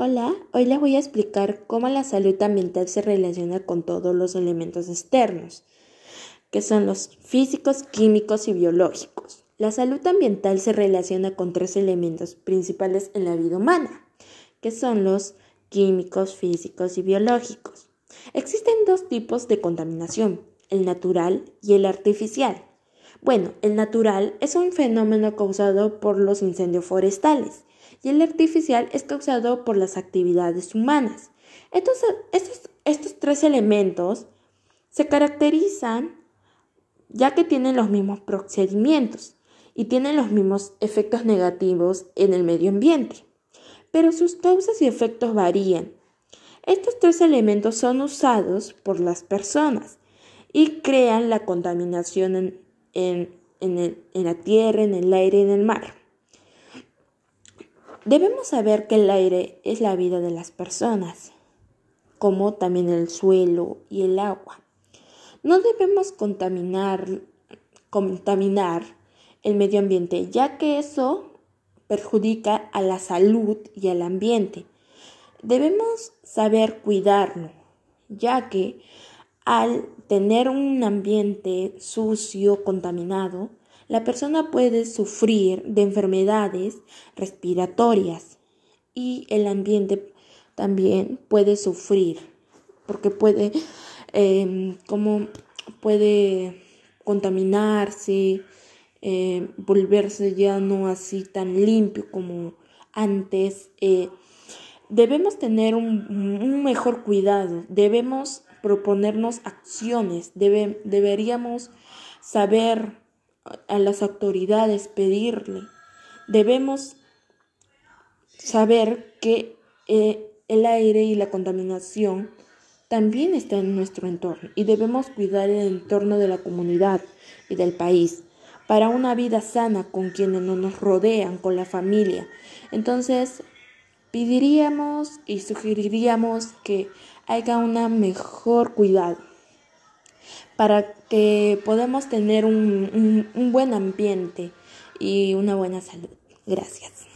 Hola, hoy les voy a explicar cómo la salud ambiental se relaciona con todos los elementos externos, que son los físicos, químicos y biológicos. La salud ambiental se relaciona con tres elementos principales en la vida humana, que son los químicos, físicos y biológicos. Existen dos tipos de contaminación, el natural y el artificial. Bueno, el natural es un fenómeno causado por los incendios forestales y el artificial es causado por las actividades humanas. Estos, estos tres elementos se caracterizan ya que tienen los mismos procedimientos y tienen los mismos efectos negativos en el medio ambiente, pero sus causas y efectos varían. Estos tres elementos son usados por las personas y crean la contaminación en, en, la tierra, en el aire y en el mar. Debemos saber que el aire es la vida de las personas, como también el suelo y el agua. No debemos contaminar, contaminar el medio ambiente, ya que eso perjudica a la salud y al ambiente. Debemos saber cuidarlo, ya que al tener un ambiente sucio, contaminado, la persona puede sufrir de enfermedades respiratorias y el ambiente también puede sufrir porque puede em, como puede contaminarse em, volverse ya no así tan limpio como antes. Eh, debemos tener un, mejor cuidado debemos proponernos acciones deberíamos saber a las autoridades pedirle. Debemos saber que eh, el aire y la contaminación también están en nuestro entorno y debemos cuidar el entorno de la comunidad y del país para una vida sana con quienes nos rodean, con la familia. Entonces, pediríamos y sugeriríamos que haya un mejor cuidado para que podamos tener un, un buen ambiente y una buena salud. Gracias.